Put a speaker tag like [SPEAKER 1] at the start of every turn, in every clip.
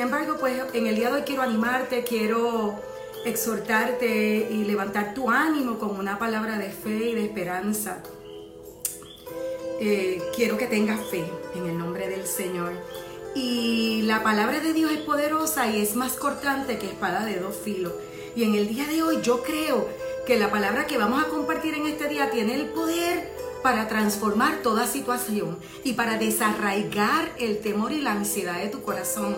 [SPEAKER 1] embargo, pues en el día de hoy quiero animarte, quiero exhortarte y levantar tu ánimo con una palabra de fe y de esperanza. Eh, quiero que tengas fe en el nombre del Señor. Y la palabra de Dios es poderosa y es más cortante que espada de dos filos. Y en el día de hoy yo creo que la palabra que vamos a compartir en este día tiene el poder para transformar toda situación y para desarraigar el temor y la ansiedad de tu corazón.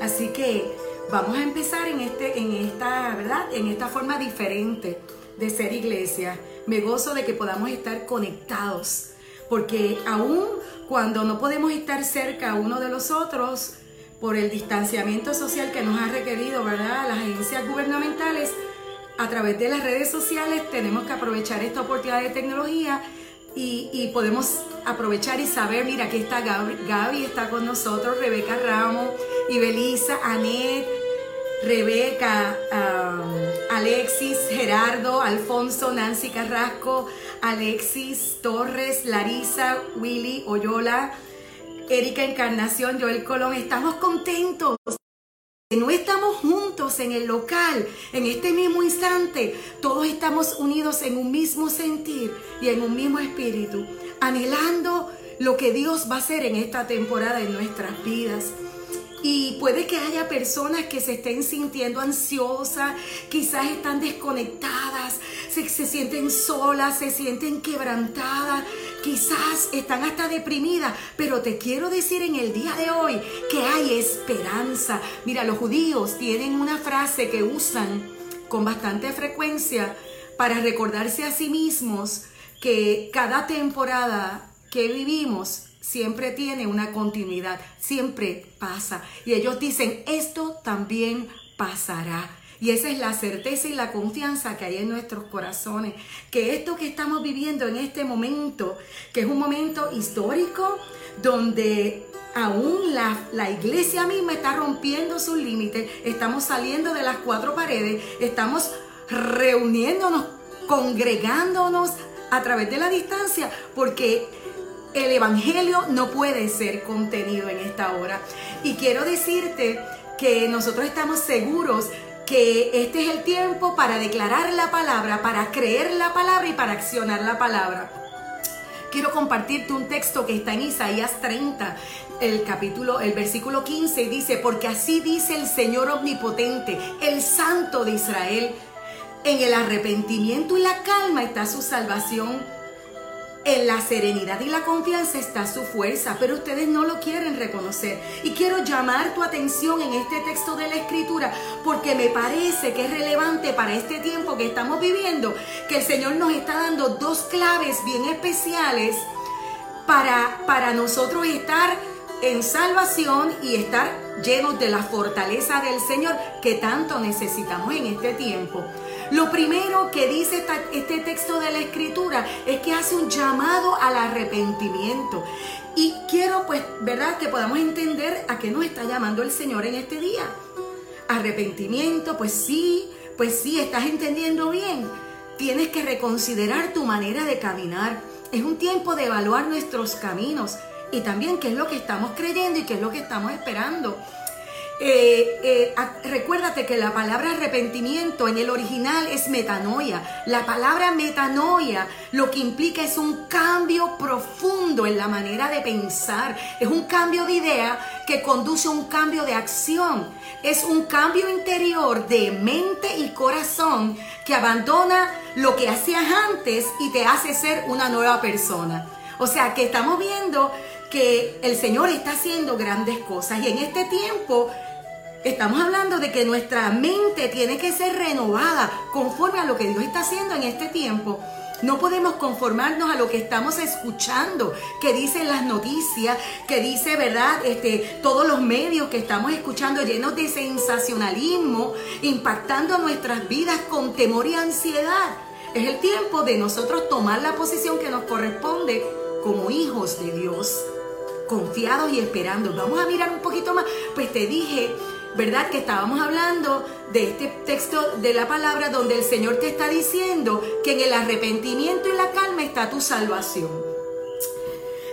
[SPEAKER 1] Así que vamos a empezar en, este, en, esta, ¿verdad? en esta forma diferente de ser iglesia. Me gozo de que podamos estar conectados, porque aún cuando no podemos estar cerca uno de los otros, por el distanciamiento social que nos ha requerido, ¿verdad? Las agencias gubernamentales, a través de las redes sociales tenemos que aprovechar esta oportunidad de tecnología y, podemos aprovechar y saber, mira, aquí está Gaby, Gaby está con nosotros, Rebeca Ramos, y Belisa, Anet, Rebeca, um, Alexis, Gerardo, Alfonso, Nancy Carrasco, Alexis Torres, Larisa, Willy, Oyola, Erika Encarnación, Joel Colón. Estamos contentos no estamos juntos en el local, en este mismo instante, todos estamos unidos en un mismo sentir y en un mismo espíritu, anhelando lo que Dios va a hacer en esta temporada en nuestras vidas. Y puede que haya personas que se estén sintiendo ansiosas, quizás están desconectadas, se, se sienten solas, se sienten quebrantadas, quizás están hasta deprimidas, pero te quiero decir en el día de hoy que hay esperanza. Mira, los judíos tienen una frase que usan con bastante frecuencia para recordarse a sí mismos que cada temporada que vivimos siempre tiene una continuidad, siempre pasa. Y ellos dicen, esto también pasará. Y esa es la certeza y la confianza que hay en nuestros corazones. Que esto que estamos viviendo en este momento, que es un momento histórico, donde aún la, la iglesia misma está rompiendo sus límites, estamos saliendo de las cuatro paredes, estamos reuniéndonos, congregándonos a través de la distancia, porque el Evangelio no puede ser contenido en esta hora. Y quiero decirte que nosotros estamos seguros que este es el tiempo para declarar la palabra, para creer la palabra y para accionar la palabra. Quiero compartirte un texto que está en Isaías 30, el capítulo, el versículo 15 dice, porque así dice el Señor omnipotente, el Santo de Israel, en el arrepentimiento y la calma está su salvación en la serenidad y la confianza está su fuerza, pero ustedes no lo quieren reconocer. Y quiero llamar tu atención en este texto de la escritura porque me parece que es relevante para este tiempo que estamos viviendo, que el Señor nos está dando dos claves bien especiales para, para nosotros estar en salvación y estar llenos de la fortaleza del Señor que tanto necesitamos en este tiempo. Lo primero que dice este texto de la escritura es que hace un llamado al arrepentimiento. Y quiero pues, ¿verdad? Que podamos entender a qué nos está llamando el Señor en este día. Arrepentimiento, pues sí, pues sí, estás entendiendo bien. Tienes que reconsiderar tu manera de caminar. Es un tiempo de evaluar nuestros caminos y también qué es lo que estamos creyendo y qué es lo que estamos esperando. Eh, eh, recuérdate que la palabra arrepentimiento en el original es metanoia. La palabra metanoia lo que implica es un cambio profundo en la manera de pensar. Es un cambio de idea que conduce a un cambio de acción. Es un cambio interior de mente y corazón que abandona lo que hacías antes y te hace ser una nueva persona. O sea que estamos viendo que el Señor está haciendo grandes cosas y en este tiempo Estamos hablando de que nuestra mente tiene que ser renovada conforme a lo que Dios está haciendo en este tiempo. No podemos conformarnos a lo que estamos escuchando, que dicen las noticias, que dice, ¿verdad? Este, todos los medios que estamos escuchando llenos de sensacionalismo, impactando nuestras vidas con temor y ansiedad. Es el tiempo de nosotros tomar la posición que nos corresponde como hijos de Dios, confiados y esperando. Vamos a mirar un poquito más. Pues te dije ¿verdad? Que estábamos hablando de este texto de la palabra donde el Señor te está diciendo que en el arrepentimiento y la calma está tu salvación.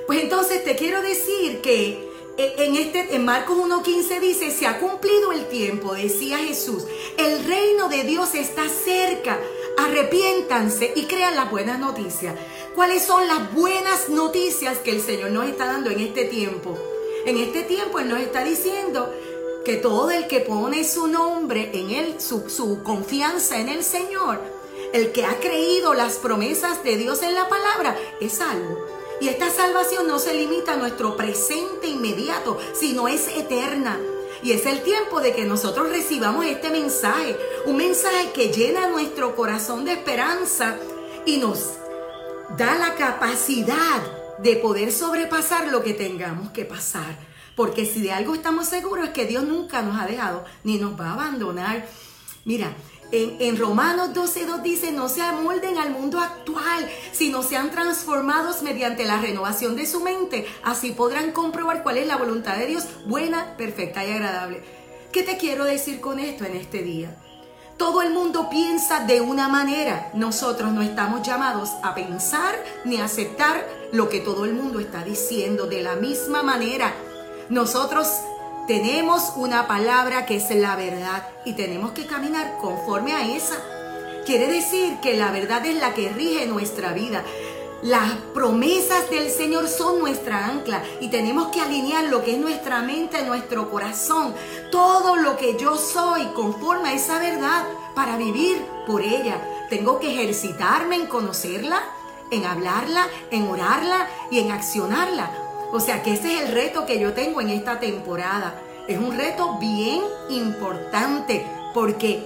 [SPEAKER 1] Pues entonces te quiero decir que, e, en, este, en Marcos 1.15 dice, se ha cumplido el tiempo, decía Jesús, el reino de Dios está cerca, arrepiéntanse y crean las buenas noticias. ¿Cuáles son las buenas noticias que el Señor nos está dando en este tiempo? En este tiempo Él nos está diciendo que todo el que pone su nombre en Él, su, confianza en el Señor, el que ha creído las promesas de Dios en la palabra, es salvo. Y esta salvación no se limita a nuestro presente inmediato, sino es eterna. Y es el tiempo de que nosotros recibamos este mensaje, un mensaje que llena nuestro corazón de esperanza y nos da la capacidad de poder sobrepasar lo que tengamos que pasar. Porque si de algo estamos seguros es que Dios nunca nos ha dejado ni nos va a abandonar. Mira, en, Romanos 12.2 dice, no se amolden al mundo actual, sino sean transformados mediante la renovación de su mente. Así podrán comprobar cuál es la voluntad de Dios, buena, perfecta y agradable. ¿Qué te quiero decir con esto en este día? Todo el mundo piensa de una manera. Nosotros no estamos llamados a pensar ni a aceptar lo que todo el mundo está diciendo de la misma manera. Nosotros tenemos una palabra que es la verdad y tenemos que caminar conforme a esa. Quiere decir que la verdad es la que rige nuestra vida. Las promesas del Señor son nuestra ancla y tenemos que alinear lo que es nuestra mente, nuestro corazón, todo lo que yo soy conforme a esa verdad para vivir por ella. Tengo que ejercitarme en conocerla, en hablarla, en orarla y en accionarla o sea que ese es el reto que yo tengo en esta temporada. Es un reto bien importante porque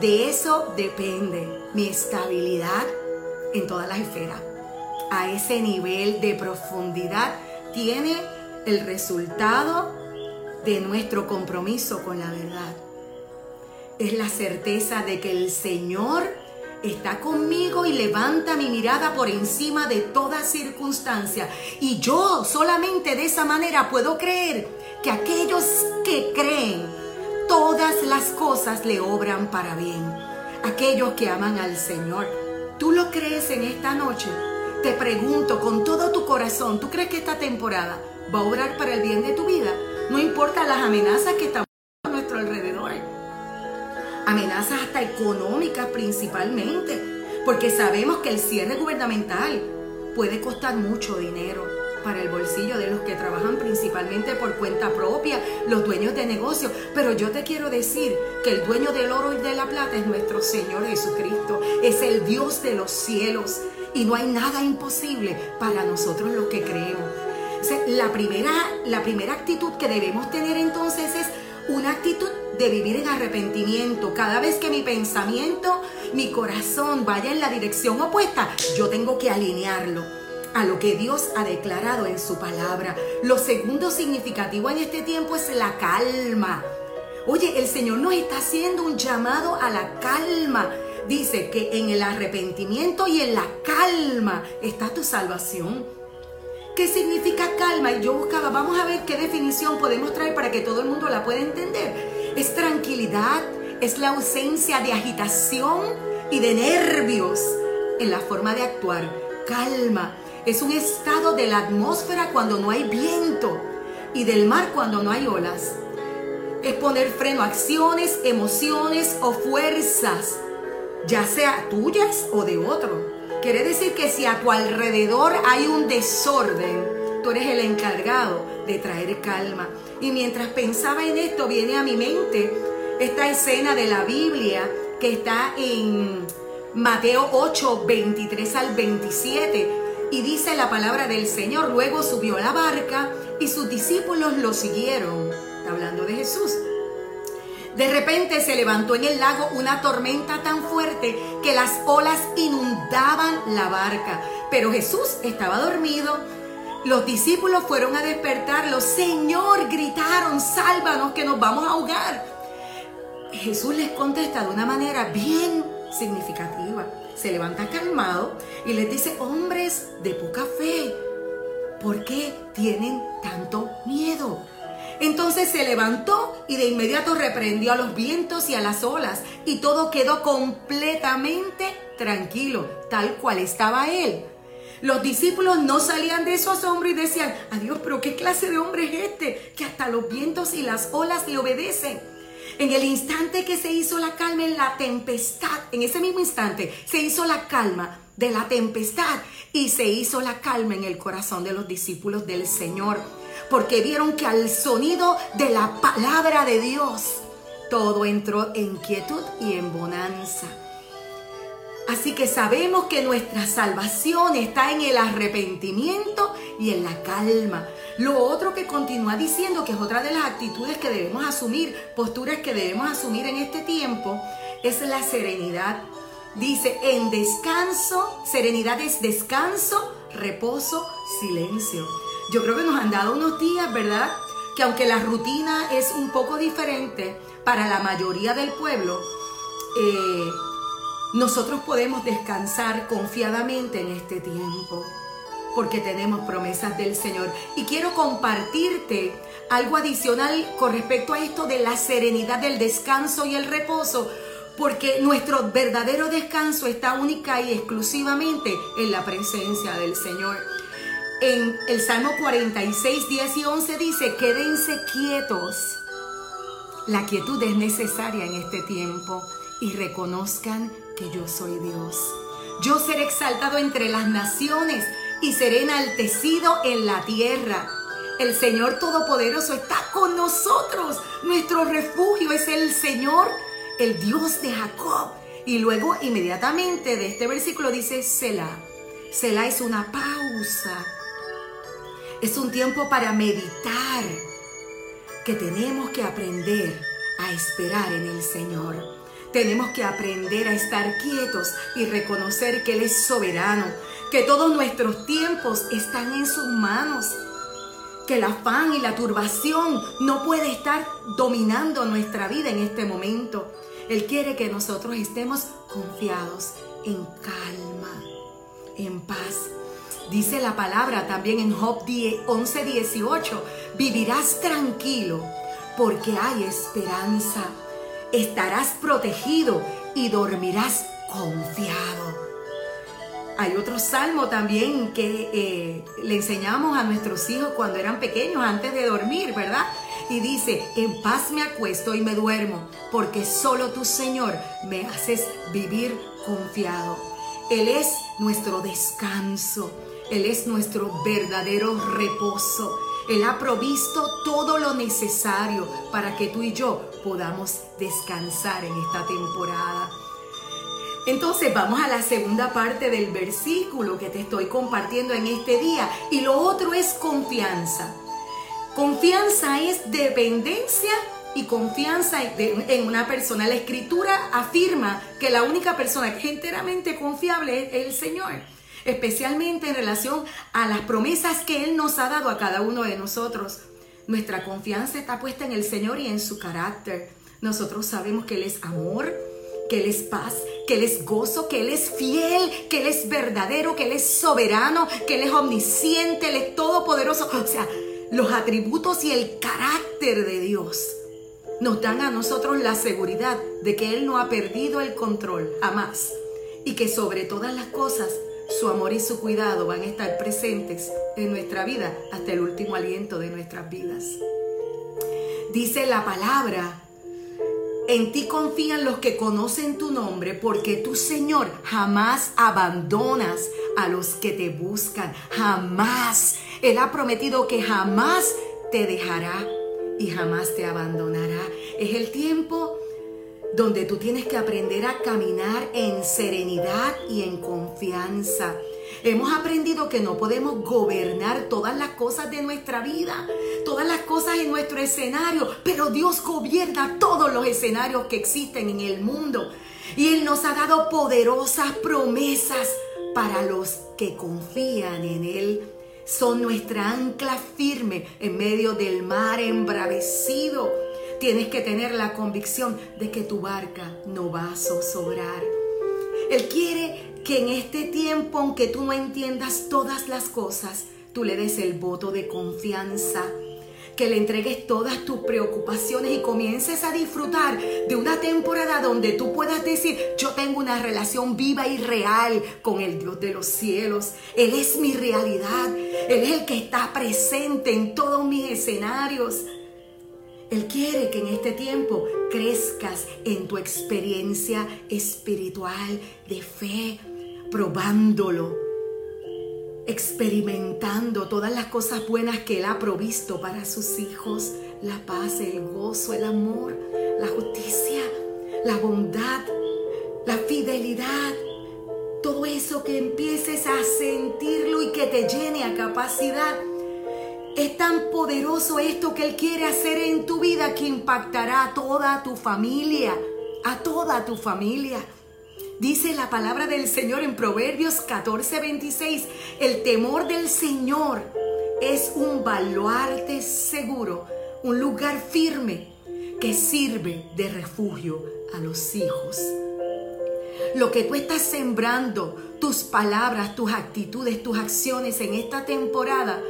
[SPEAKER 1] de eso depende mi estabilidad en todas las esferas. A ese nivel de profundidad tiene el resultado de nuestro compromiso con la verdad. Es la certeza de que el Señor está conmigo y levanta mi mirada por encima de toda circunstancia. Y yo solamente de esa manera puedo creer que aquellos que creen, todas las cosas le obran para bien. Aquellos que aman al Señor. ¿Tú lo crees en esta noche? Te pregunto con todo tu corazón, ¿tú crees que esta temporada va a obrar para el bien de tu vida? No importa las amenazas que están a nuestro alrededor amenazas hasta económicas principalmente, porque sabemos que el cierre gubernamental puede costar mucho dinero para el bolsillo de los que trabajan principalmente por cuenta propia, los dueños de negocios. Pero yo te quiero decir que el dueño del oro y de la plata es nuestro Señor Jesucristo, es el Dios de los cielos y no hay nada imposible para nosotros los que creemos. la, primera, la primera actitud que debemos tener entonces es una actitud de vivir en arrepentimiento. Cada vez que mi pensamiento, mi corazón vaya en la dirección opuesta, yo tengo que alinearlo a lo que Dios ha declarado en su palabra. Lo segundo significativo en este tiempo es la calma. Oye, el Señor nos está haciendo un llamado a la calma. Dice que en el arrepentimiento y en la calma está tu salvación. ¿Qué significa calma? Y yo buscaba, vamos a ver qué definición podemos traer para que todo el mundo la pueda entender es tranquilidad, es la ausencia de agitación y de nervios en la forma de actuar. Calma, es un estado de la atmósfera cuando no hay viento y del mar cuando no hay olas. Es poner freno a acciones, emociones o fuerzas, ya sea tuyas o de otro. Quiere decir que si a tu alrededor hay un desorden, tú eres el encargado de traer calma. Y mientras pensaba en esto, viene a mi mente esta escena de la Biblia que está en Mateo 8, 23 al 27. Y dice la palabra del Señor, luego subió a la barca y sus discípulos lo siguieron. Está hablando de Jesús. De repente se levantó en el lago una tormenta tan fuerte que las olas inundaban la barca. Pero Jesús estaba dormido los discípulos fueron a despertarlo. Señor, gritaron, sálvanos que nos vamos a ahogar. Jesús les contesta de una manera bien significativa. Se levanta calmado y les dice, hombres de poca fe, ¿por qué tienen tanto miedo? Entonces se levantó y de inmediato reprendió a los vientos y a las olas y todo quedó completamente tranquilo, tal cual estaba él. Los discípulos no salían de su asombro y decían, adiós, pero ¿qué clase de hombre es este? Que hasta los vientos y las olas le obedecen. En el instante que se hizo la calma en la tempestad, en ese mismo instante se hizo la calma de la tempestad y se hizo la calma en el corazón de los discípulos del Señor, porque vieron que al sonido de la palabra de Dios, todo entró en quietud y en bonanza. Así que sabemos que nuestra salvación está en el arrepentimiento y en la calma. Lo otro que continúa diciendo, que es otra de las actitudes que debemos asumir, posturas que debemos asumir en este tiempo, es la serenidad. Dice, en descanso, serenidad es descanso, reposo, silencio. Yo creo que nos han dado unos días, ¿verdad? Que aunque la rutina es un poco diferente para la mayoría del pueblo, eh, nosotros podemos descansar confiadamente en este tiempo porque tenemos promesas del Señor. Y quiero compartirte algo adicional con respecto a esto de la serenidad del descanso y el reposo, porque nuestro verdadero descanso está única y exclusivamente en la presencia del Señor. En el Salmo 46, 10 y 11 dice, quédense quietos. La quietud es necesaria en este tiempo y reconozcan que yo soy Dios. Yo seré exaltado entre las naciones y seré enaltecido en la tierra. El Señor Todopoderoso está con nosotros. Nuestro refugio es el Señor, el Dios de Jacob. Y luego inmediatamente de este versículo dice Selah. Selah es una pausa. Es un tiempo para meditar que tenemos que aprender a esperar en el Señor. Tenemos que aprender a estar quietos y reconocer que Él es soberano, que todos nuestros tiempos están en sus manos, que el afán y la turbación no puede estar dominando nuestra vida en este momento. Él quiere que nosotros estemos confiados, en calma, en paz. Dice la palabra también en Job 11, 18, vivirás tranquilo porque hay esperanza estarás protegido y dormirás confiado. Hay otro salmo también que eh, le enseñamos a nuestros hijos cuando eran pequeños, antes de dormir, ¿verdad? Y dice, en paz me acuesto y me duermo, porque solo tu Señor me haces vivir confiado. Él es nuestro descanso, Él es nuestro verdadero reposo. Él ha provisto todo lo necesario para que tú y yo podamos descansar en esta temporada. Entonces vamos a la segunda parte del versículo que te estoy compartiendo en este día. Y lo otro es confianza. Confianza es dependencia y confianza en una persona. La escritura afirma que la única persona que es enteramente confiable es el Señor especialmente en relación a las promesas que Él nos ha dado a cada uno de nosotros. Nuestra confianza está puesta en el Señor y en su carácter. Nosotros sabemos que Él es amor, que Él es paz, que Él es gozo, que Él es fiel, que Él es verdadero, que Él es soberano, que Él es omnisciente, Él es todopoderoso. O sea, los atributos y el carácter de Dios nos dan a nosotros la seguridad de que Él no ha perdido el control jamás y que sobre todas las cosas su amor y su cuidado van a estar presentes en nuestra vida hasta el último aliento de nuestras vidas. Dice la palabra, en ti confían los que conocen tu nombre, porque tu Señor jamás abandonas a los que te buscan, jamás. Él ha prometido que jamás te dejará y jamás te abandonará. Es el tiempo donde tú tienes que aprender a caminar en serenidad y en confianza. Hemos aprendido que no podemos gobernar todas las cosas de nuestra vida, todas las cosas en nuestro escenario, pero Dios gobierna todos los escenarios que existen en el mundo. Y Él nos ha dado poderosas promesas para los que confían en Él. Son nuestra ancla firme en medio del mar embravecido Tienes que tener la convicción de que tu barca no va a zozobrar. Él quiere que en este tiempo, aunque tú no entiendas todas las cosas, tú le des el voto de confianza. que le entregues todas tus preocupaciones y comiences a disfrutar de una temporada donde tú puedas decir, yo tengo una relación viva y real con el Dios de los cielos. Él es mi realidad. Él es el que está presente en todos mis escenarios. Él quiere que en este tiempo crezcas en tu experiencia espiritual de fe, probándolo experimentando todas las cosas buenas que Él ha provisto para sus hijos, la paz, el gozo, el amor, la justicia, la bondad, la fidelidad, todo eso que empieces a sentirlo y que te llene a capacidad. Es tan poderoso esto que Él quiere hacer en tu vida que impactará a toda tu familia, a toda tu familia. Dice la palabra del Señor en Proverbios 14, 26, el temor del Señor es un baluarte seguro, un lugar firme que sirve de refugio a los hijos. Lo que tú estás sembrando, tus palabras, tus actitudes, tus acciones en esta temporada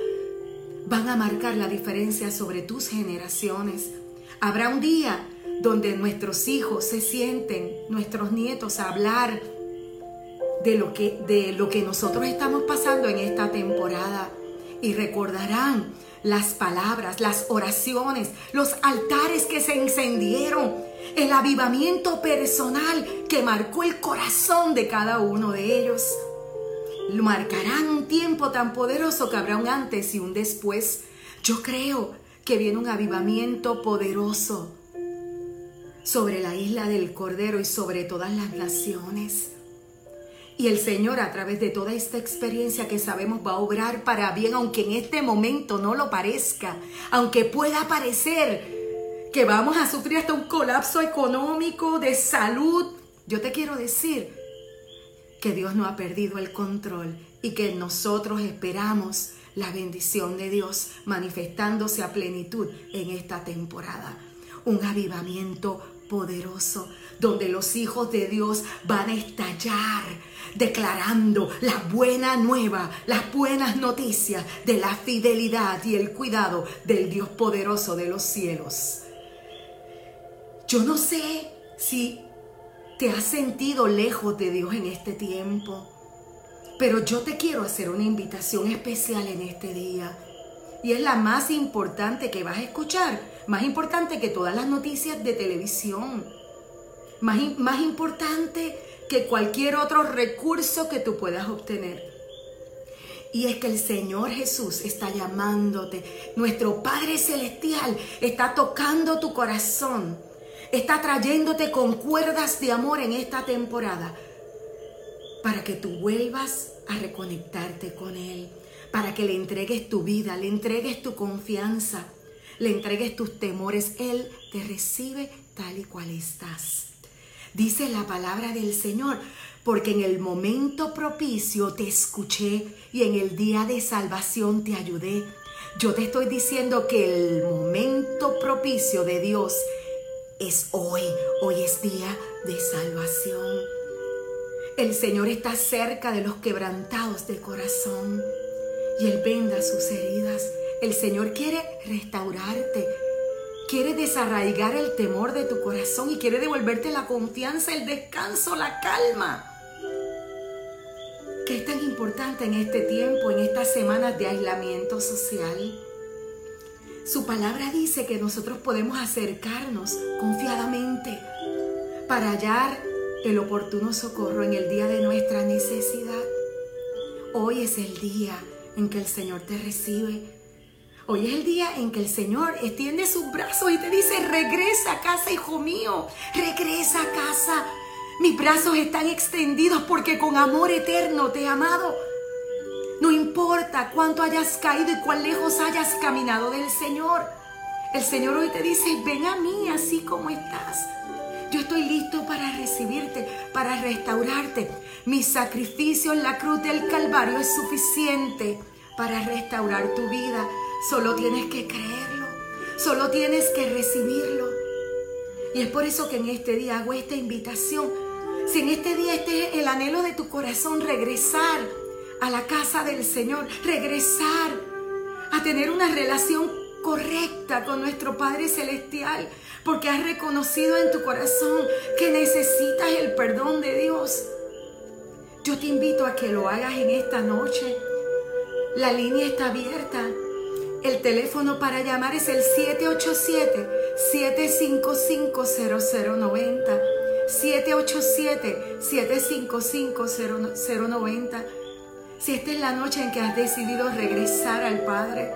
[SPEAKER 1] van a marcar la diferencia sobre tus generaciones. Habrá un día donde nuestros hijos se sienten, nuestros nietos, a hablar de lo que, de lo que nosotros estamos pasando en esta temporada. Y recordarán las palabras, las oraciones, los altares que se encendieron, el avivamiento personal que marcó el corazón de cada uno de ellos. Marcarán un tiempo tan poderoso que habrá un antes y un después. Yo creo que viene un avivamiento poderoso sobre la isla del Cordero y sobre todas las naciones. Y el Señor a través de toda esta experiencia que sabemos va a obrar para bien, aunque en este momento no lo parezca, aunque pueda parecer que vamos a sufrir hasta un colapso económico, de salud. Yo te quiero decir que Dios no ha perdido el control y que nosotros esperamos la bendición de Dios manifestándose a plenitud en esta temporada. Un avivamiento poderoso, donde los hijos de Dios van a estallar declarando la buena nueva, las buenas noticias de la fidelidad y el cuidado del Dios poderoso de los cielos. Yo no sé si te has sentido lejos de Dios en este tiempo, pero yo te quiero hacer una invitación especial en este día. Y es la más importante que vas a escuchar más importante que todas las noticias de televisión, más, más importante que cualquier otro recurso que tú puedas obtener. Y es que el Señor Jesús está llamándote. Nuestro Padre Celestial está tocando tu corazón. Está trayéndote con cuerdas de amor en esta temporada. Para que tú vuelvas a reconectarte con Él. Para que le entregues tu vida, le entregues tu confianza le entregues tus temores, Él te recibe tal y cual estás. Dice la palabra del Señor, porque en el momento propicio te escuché y en el día de salvación te ayudé. Yo te estoy diciendo que el momento propicio de Dios es hoy. Hoy es día de salvación. El Señor está cerca de los quebrantados de corazón y Él venda sus heridas. El Señor quiere restaurarte, quiere desarraigar el temor de tu corazón y quiere devolverte la confianza, el descanso, la calma. ¿Qué es tan importante en este tiempo, en estas semanas de aislamiento social? Su palabra dice que nosotros podemos acercarnos confiadamente para hallar el oportuno socorro en el día de nuestra necesidad. Hoy es el día en que el Señor te recibe Hoy es el día en que el Señor extiende sus brazos y te dice, regresa a casa, hijo mío, regresa a casa. Mis brazos están extendidos porque con amor eterno te he amado. No importa cuánto hayas caído y cuán lejos hayas caminado del Señor. El Señor hoy te dice, ven a mí así como estás. Yo estoy listo para recibirte, para restaurarte. Mi sacrificio en la cruz del Calvario es suficiente para restaurar tu vida. Solo tienes que creerlo, solo tienes que recibirlo. Y es por eso que en este día hago esta invitación. Si en este día este es el anhelo de tu corazón, regresar a la casa del Señor, regresar a tener una relación correcta con nuestro Padre Celestial, porque has reconocido en tu corazón que necesitas el perdón de Dios. Yo te invito a que lo hagas en esta noche. La línea está abierta. El teléfono para llamar es el 787-755-0090. 787-755-0090. Si esta es la noche en que has decidido regresar al Padre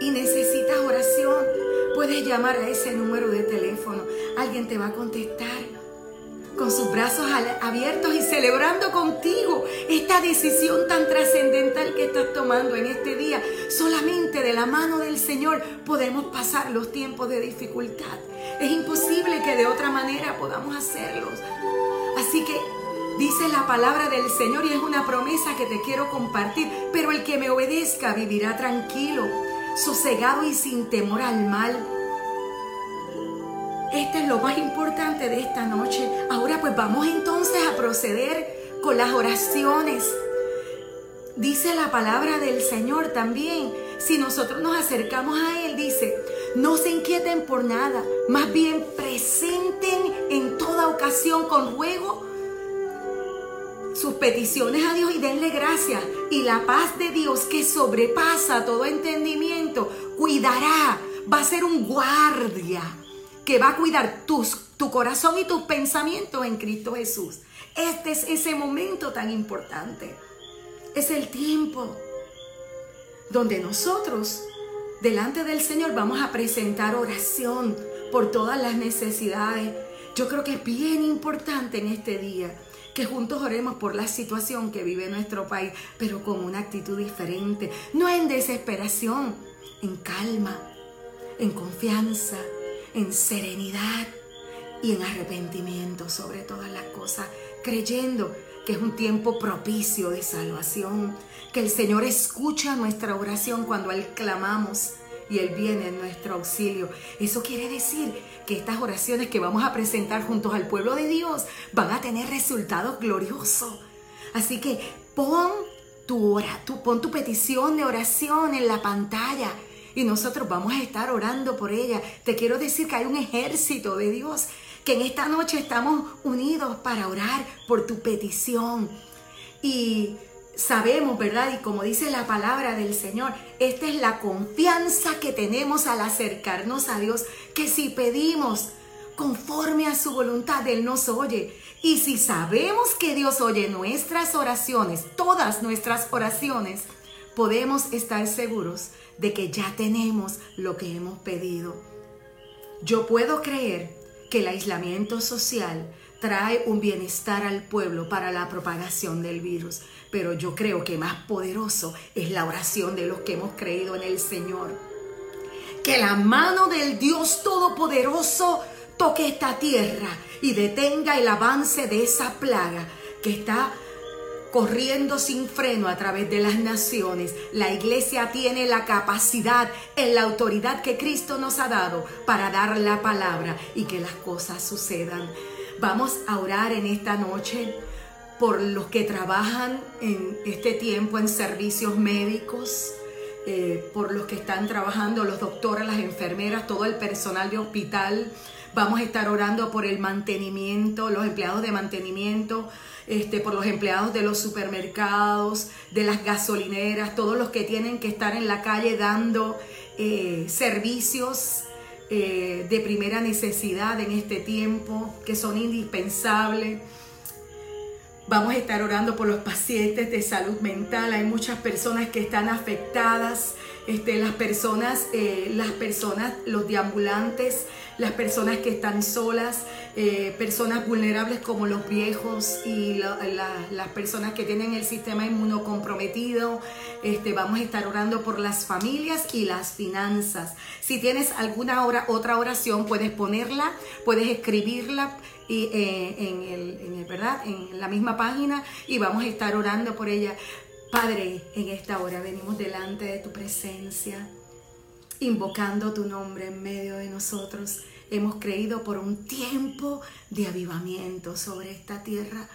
[SPEAKER 1] y necesitas oración, puedes llamar a ese número de teléfono. Alguien te va a contestar con sus brazos abiertos y celebrando contigo esta decisión tan trascendental que estás tomando en este día. Solamente de la mano del Señor podemos pasar los tiempos de dificultad. Es imposible que de otra manera podamos hacerlos. Así que dice la palabra del Señor y es una promesa que te quiero compartir. Pero el que me obedezca vivirá tranquilo, sosegado y sin temor al mal este es lo más importante de esta noche. Ahora pues vamos entonces a proceder con las oraciones. Dice la palabra del Señor también. Si nosotros nos acercamos a Él, dice, no se inquieten por nada, más bien presenten en toda ocasión con ruego sus peticiones a Dios y denle gracias. Y la paz de Dios que sobrepasa todo entendimiento, cuidará, va a ser un guardia que va a cuidar tus, tu corazón y tus pensamientos en Cristo Jesús. Este es ese momento tan importante. Es el tiempo donde nosotros, delante del Señor, vamos a presentar oración por todas las necesidades. Yo creo que es bien importante en este día que juntos oremos por la situación que vive nuestro país, pero con una actitud diferente, no en desesperación, en calma, en confianza, en serenidad y en arrepentimiento sobre todas las cosas, creyendo que es un tiempo propicio de salvación, que el Señor escucha nuestra oración cuando Él clamamos y Él viene en nuestro auxilio. Eso quiere decir que estas oraciones que vamos a presentar juntos al pueblo de Dios van a tener resultados gloriosos. Así que pon tu, tu, pon tu petición de oración en la pantalla y nosotros vamos a estar orando por ella. Te quiero decir que hay un ejército de Dios que en esta noche estamos unidos para orar por tu petición. Y sabemos, ¿verdad? Y como dice la palabra del Señor, esta es la confianza que tenemos al acercarnos a Dios, que si pedimos conforme a su voluntad, Él nos oye. Y si sabemos que Dios oye nuestras oraciones, todas nuestras oraciones, podemos estar seguros de que ya tenemos lo que hemos pedido. Yo puedo creer que el aislamiento social trae un bienestar al pueblo para la propagación del virus, pero yo creo que más poderoso es la oración de los que hemos creído en el Señor. Que la mano del Dios Todopoderoso toque esta tierra y detenga el avance de esa plaga que está corriendo sin freno a través de las naciones. La iglesia tiene la capacidad, en la autoridad que Cristo nos ha dado para dar la palabra y que las cosas sucedan. Vamos a orar en esta noche por los que trabajan en este tiempo en servicios médicos. Eh, por los que están trabajando, los doctores, las enfermeras, todo el personal de hospital. Vamos a estar orando por el mantenimiento, los empleados de mantenimiento, este, por los empleados de los supermercados, de las gasolineras, todos los que tienen que estar en la calle dando eh, servicios eh, de primera necesidad en este tiempo, que son indispensables. Vamos a estar orando por los pacientes de salud mental. Hay muchas personas que están afectadas. Este, las personas, eh, las personas, los deambulantes, las personas que están solas, eh, personas vulnerables como los viejos y las personas que tienen el sistema inmunocomprometido. Este, vamos a estar orando por las familias y las finanzas. Si tienes alguna otra oración, puedes ponerla, puedes escribirla eh, en, en la misma página y vamos a estar orando por ella. Padre, en esta hora venimos delante de tu presencia invocando tu nombre en medio de nosotros. Hemos creído por un tiempo de avivamiento sobre esta tierra,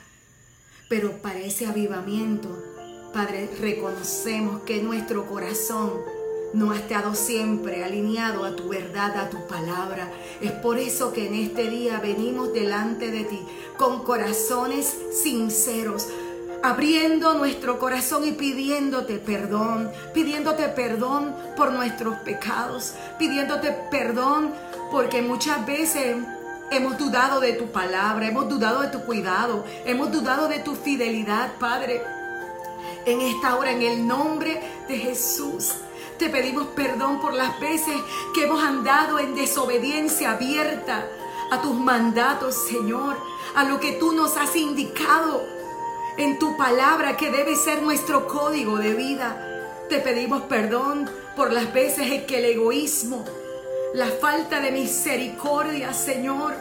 [SPEAKER 1] pero para ese avivamiento, Padre, reconocemos que nuestro corazón no ha estado siempre alineado a tu verdad, a tu palabra. Es por eso que en este día venimos delante de ti con corazones sinceros, abriendo nuestro corazón y pidiéndote perdón, pidiéndote perdón por nuestros pecados, pidiéndote perdón porque muchas veces hemos dudado de tu palabra, hemos dudado de tu cuidado, hemos dudado de tu fidelidad, Padre. En esta hora, en el nombre de Jesús. Te pedimos perdón por las veces que hemos andado en desobediencia abierta a tus mandatos, Señor, a lo que tú nos has indicado en tu palabra que debe ser nuestro código de vida. Te pedimos perdón por las veces en que el egoísmo, la falta de misericordia, Señor,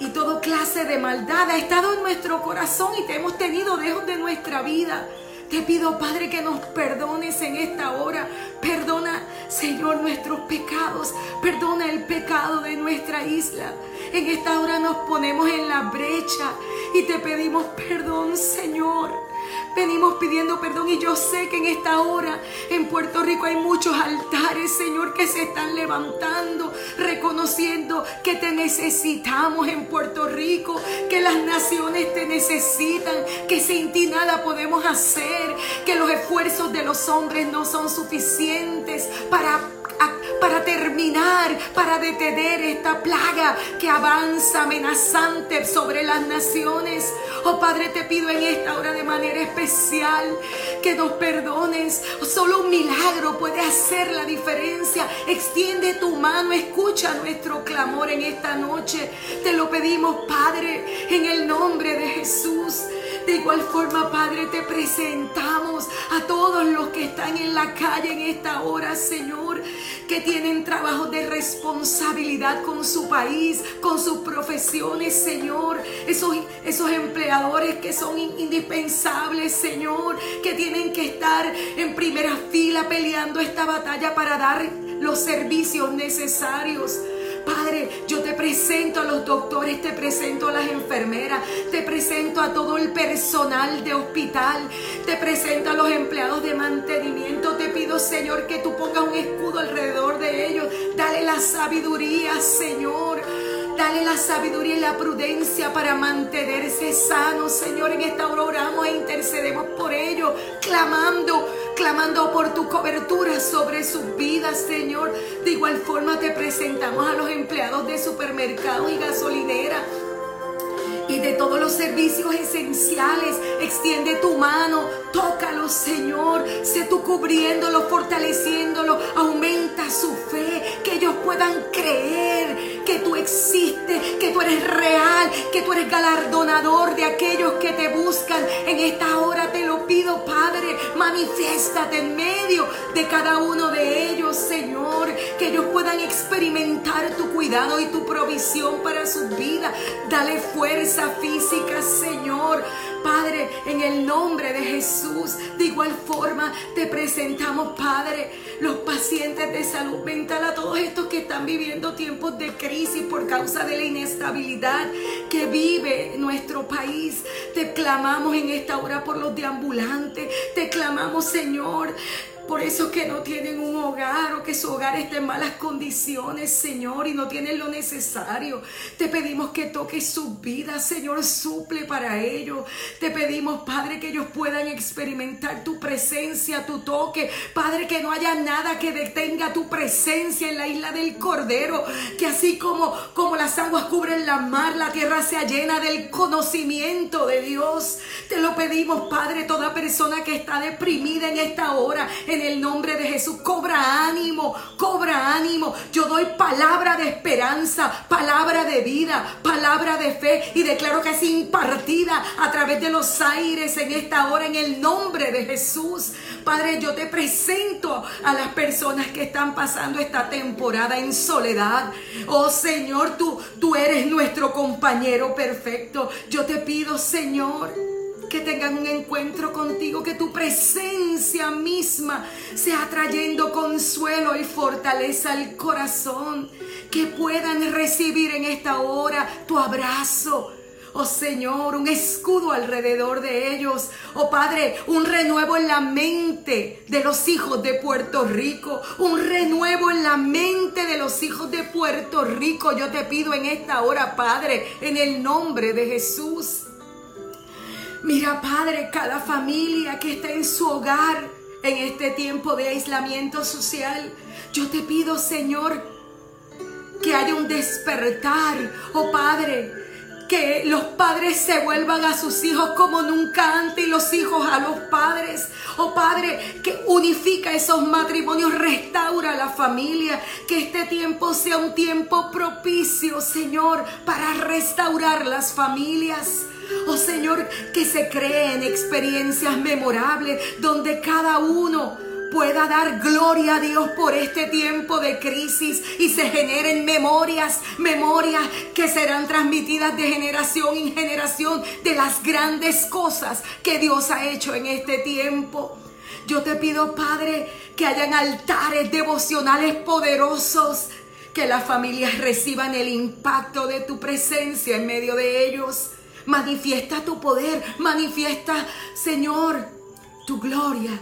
[SPEAKER 1] y toda clase de maldad ha estado en nuestro corazón y te hemos tenido lejos de nuestra vida. Te pido, Padre, que nos perdones en esta hora. Perdona, Señor, nuestros pecados. Perdona el pecado de nuestra isla. En esta hora nos ponemos en la brecha y te pedimos perdón, Señor. Venimos pidiendo perdón y yo sé que en esta hora en Puerto Rico hay muchos altares, Señor, que se están levantando, reconociendo que te necesitamos en Puerto Rico, que las naciones te necesitan, que sin ti nada podemos hacer, que los esfuerzos de los hombres no son suficientes para para terminar, para detener esta plaga que avanza amenazante sobre las naciones. Oh Padre, te pido en esta hora de manera especial que nos perdones. Solo un milagro puede hacer la diferencia. Extiende tu mano, escucha nuestro clamor en esta noche. Te lo pedimos, Padre, en el nombre de Jesús. De igual forma, Padre, te presentamos a todos los que están en la calle en esta hora, Señor, que tienen trabajo de responsabilidad con su país, con sus profesiones, Señor. Esos, esos empleadores que son indispensables, Señor, que tienen que estar en primera fila peleando esta batalla para dar los servicios necesarios. Padre, yo te presento a los doctores, te presento a las enfermeras, te presento a todo el personal de hospital, te presento a los empleados de mantenimiento. Te pido, Señor, que tú pongas un escudo alrededor de ellos. Dale la sabiduría, Señor. Dale la sabiduría y la prudencia para mantenerse sanos, Señor. En esta hora oramos e intercedemos por ellos, clamando, clamando por tu cobertura sobre sus vidas, Señor. De igual forma te presentamos a los empleados de supermercados y gasolineras y de todos los servicios esenciales. Extiende tu mano, tócalo, Señor. Sé tú cubriéndolo, fortaleciéndolo. Aumenta su fe, que ellos puedan creer que tú existes, que tú eres real, que tú eres galardonador de aquellos que te buscan. En esta hora te lo pido, Padre. Manifiéstate en medio de cada uno de ellos, Señor. Que ellos puedan experimentar tu cuidado y tu provisión para su vida. Dale fuerza física, Señor. Padre, en el nombre de Jesús, de igual forma te presentamos, Padre, los pacientes de salud mental, a todos estos que están viviendo tiempos de crisis por causa de la inestabilidad que vive nuestro país. Te clamamos en esta hora por los deambulantes, te clamamos, Señor, por eso que no tienen un hogar o que su hogar está en malas condiciones, Señor, y no tienen lo necesario. Te pedimos que toques su vida, Señor, suple para ellos. Te pedimos, Padre, que ellos puedan experimentar tu presencia, tu toque. Padre, que no haya nada que detenga tu presencia en la isla del Cordero. Que así como, como las aguas cubren la mar, la tierra sea llena del conocimiento de Dios. Te lo pedimos, Padre, toda persona que está deprimida en esta hora, en el nombre de Jesús. Cobra ánimo, cobra ánimo. Yo doy palabra de esperanza, palabra de vida, palabra de fe y declaro que es impartida a través de los aires en esta hora en el nombre de Jesús. Padre, yo te presento a las personas que están pasando esta temporada en soledad. Oh Señor, tú, tú eres nuestro compañero perfecto. Yo te pido, Señor, que tengan un encuentro contigo, que tu presencia misma sea trayendo consuelo y fortaleza al corazón, que puedan recibir en esta hora tu abrazo. Oh Señor, un escudo alrededor de ellos. Oh Padre, un renuevo en la mente de los hijos de Puerto Rico. Un renuevo en la mente de los hijos de Puerto Rico. Yo te pido en esta hora, Padre, en el nombre de Jesús. Mira, Padre, cada familia que está en su hogar en este tiempo de aislamiento social. Yo te pido, Señor, que haya un despertar, oh Padre, que los padres se vuelvan a sus hijos como nunca antes y los hijos a los padres. Oh Padre, que unifica esos matrimonios, restaura la familia, que este tiempo sea un tiempo propicio, Señor, para restaurar las familias. Oh Señor, que se creen experiencias memorables donde cada uno pueda dar gloria a Dios por este tiempo de crisis y se generen memorias, memorias que serán transmitidas de generación en generación de las grandes cosas que Dios ha hecho en este tiempo. Yo te pido, Padre, que hayan altares devocionales poderosos, que las familias reciban el impacto de tu presencia en medio de ellos. Manifiesta tu poder, manifiesta, Señor, tu gloria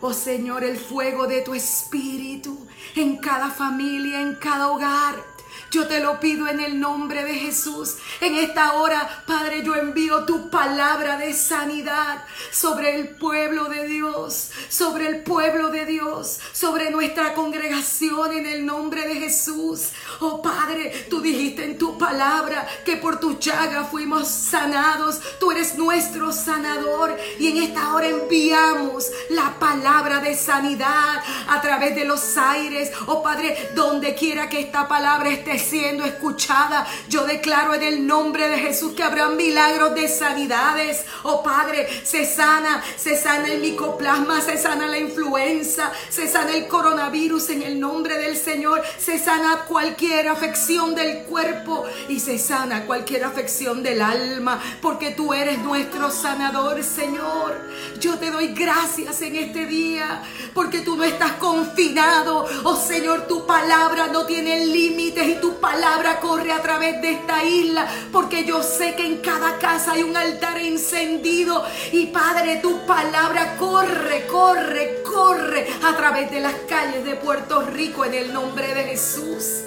[SPEAKER 1] Oh Señor, el fuego de tu espíritu en cada familia, en cada hogar. Yo te lo pido en el nombre de Jesús. En esta hora, Padre, yo envío tu palabra de sanidad sobre el pueblo de Dios, sobre el pueblo de Dios, sobre nuestra congregación en el nombre de Jesús. Oh Padre, tú dijiste en tu palabra que por tu llaga fuimos sanados. Tú eres nuestro sanador. Y en esta hora enviamos la palabra de sanidad a través de los aires. Oh Padre, donde quiera que esta palabra esté siendo escuchada. Yo declaro en el nombre de Jesús que habrá milagros de sanidades. Oh Padre, se sana, se sana el micoplasma, se sana la influenza, se sana el coronavirus en el nombre del Señor, se sana cualquier afección del cuerpo y se sana cualquier afección del alma, porque tú eres nuestro sanador, Señor. Yo te doy gracias en este día, porque tú no estás confinado. Oh Señor, tu palabra no tiene límites y tu palabra corre a través de esta isla, porque yo sé que en cada casa hay un altar encendido. Y Padre, tu palabra corre, corre, corre a través de las calles de Puerto Rico en el nombre de Jesús.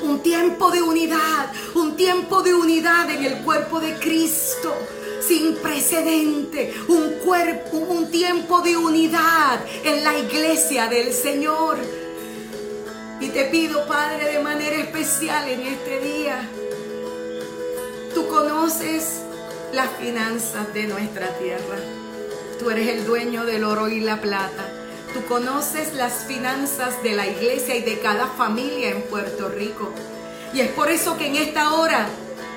[SPEAKER 1] Un tiempo de unidad, un tiempo de unidad en el cuerpo de Cristo sin precedente, un cuerpo, un tiempo de unidad en la iglesia del Señor. Y te pido, Padre, de manera especial en este día, tú conoces las finanzas de nuestra tierra. Tú eres el dueño del oro y la plata. Tú conoces las finanzas de la iglesia y de cada familia en Puerto Rico. Y es por eso que en esta hora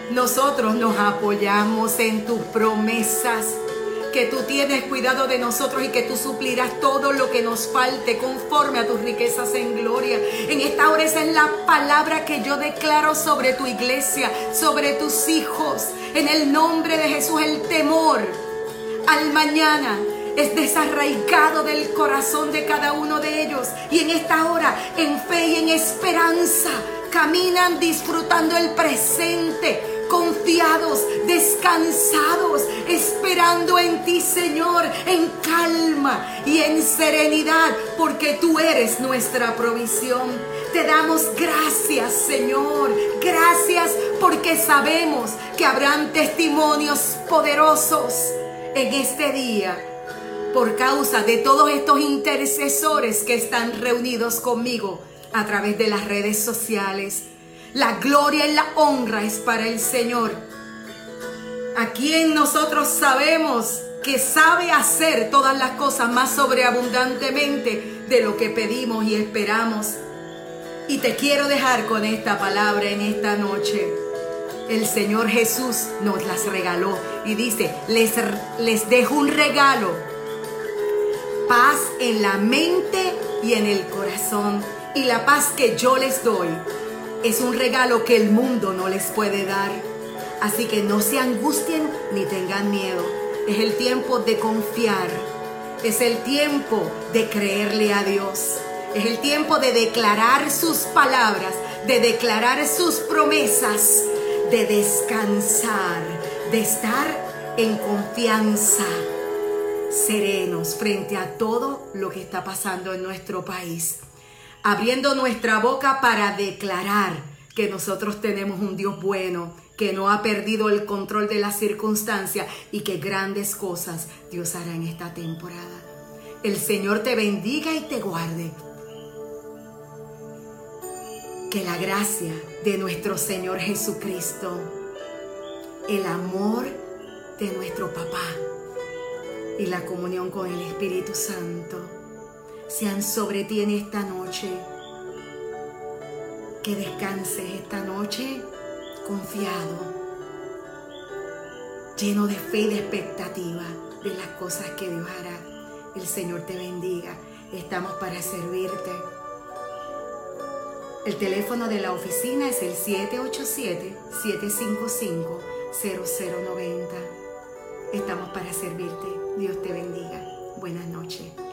[SPEAKER 1] nosotros nos apoyamos en tus promesas que tú tienes cuidado de nosotros y que tú suplirás todo lo que nos falte conforme a tus riquezas en gloria. En esta hora esa es la palabra que yo declaro sobre tu iglesia, sobre tus hijos. En el nombre de Jesús el temor al mañana es desarraigado del corazón de cada uno de ellos. Y en esta hora, en fe y en esperanza, caminan disfrutando el presente confiados, descansados, esperando en ti, Señor, en calma y en serenidad, porque tú eres nuestra provisión. Te damos gracias, Señor. Gracias porque sabemos que habrán testimonios poderosos en este día por causa de todos estos intercesores que están reunidos conmigo a través de las redes sociales la gloria y la honra es para el Señor. A quien nosotros sabemos que sabe hacer todas las cosas más sobreabundantemente de lo que pedimos y esperamos. Y te quiero dejar con esta palabra en esta noche. El Señor Jesús nos las regaló y dice, les, les dejo un regalo, paz en la mente y en el corazón. Y la paz que yo les doy es un regalo que el mundo no les puede dar. Así que no se angustien ni tengan miedo. Es el tiempo de confiar. Es el tiempo de creerle a Dios. Es el tiempo de declarar sus palabras, de declarar sus promesas, de descansar, de estar en confianza, serenos frente a todo lo que está pasando en nuestro país. Abriendo nuestra boca para declarar que nosotros tenemos un Dios bueno, que no ha perdido el control de las circunstancias y que grandes cosas Dios hará en esta temporada. El Señor te bendiga y te guarde. Que la gracia de nuestro Señor Jesucristo, el amor de nuestro papá y la comunión con el Espíritu Santo sean sobre ti en esta noche. Que descanses esta noche confiado, lleno de fe y de expectativa de las cosas que Dios hará. El Señor te bendiga. Estamos para servirte. El teléfono de la oficina es el 787-755-0090. Estamos para servirte. Dios te bendiga. Buenas noches.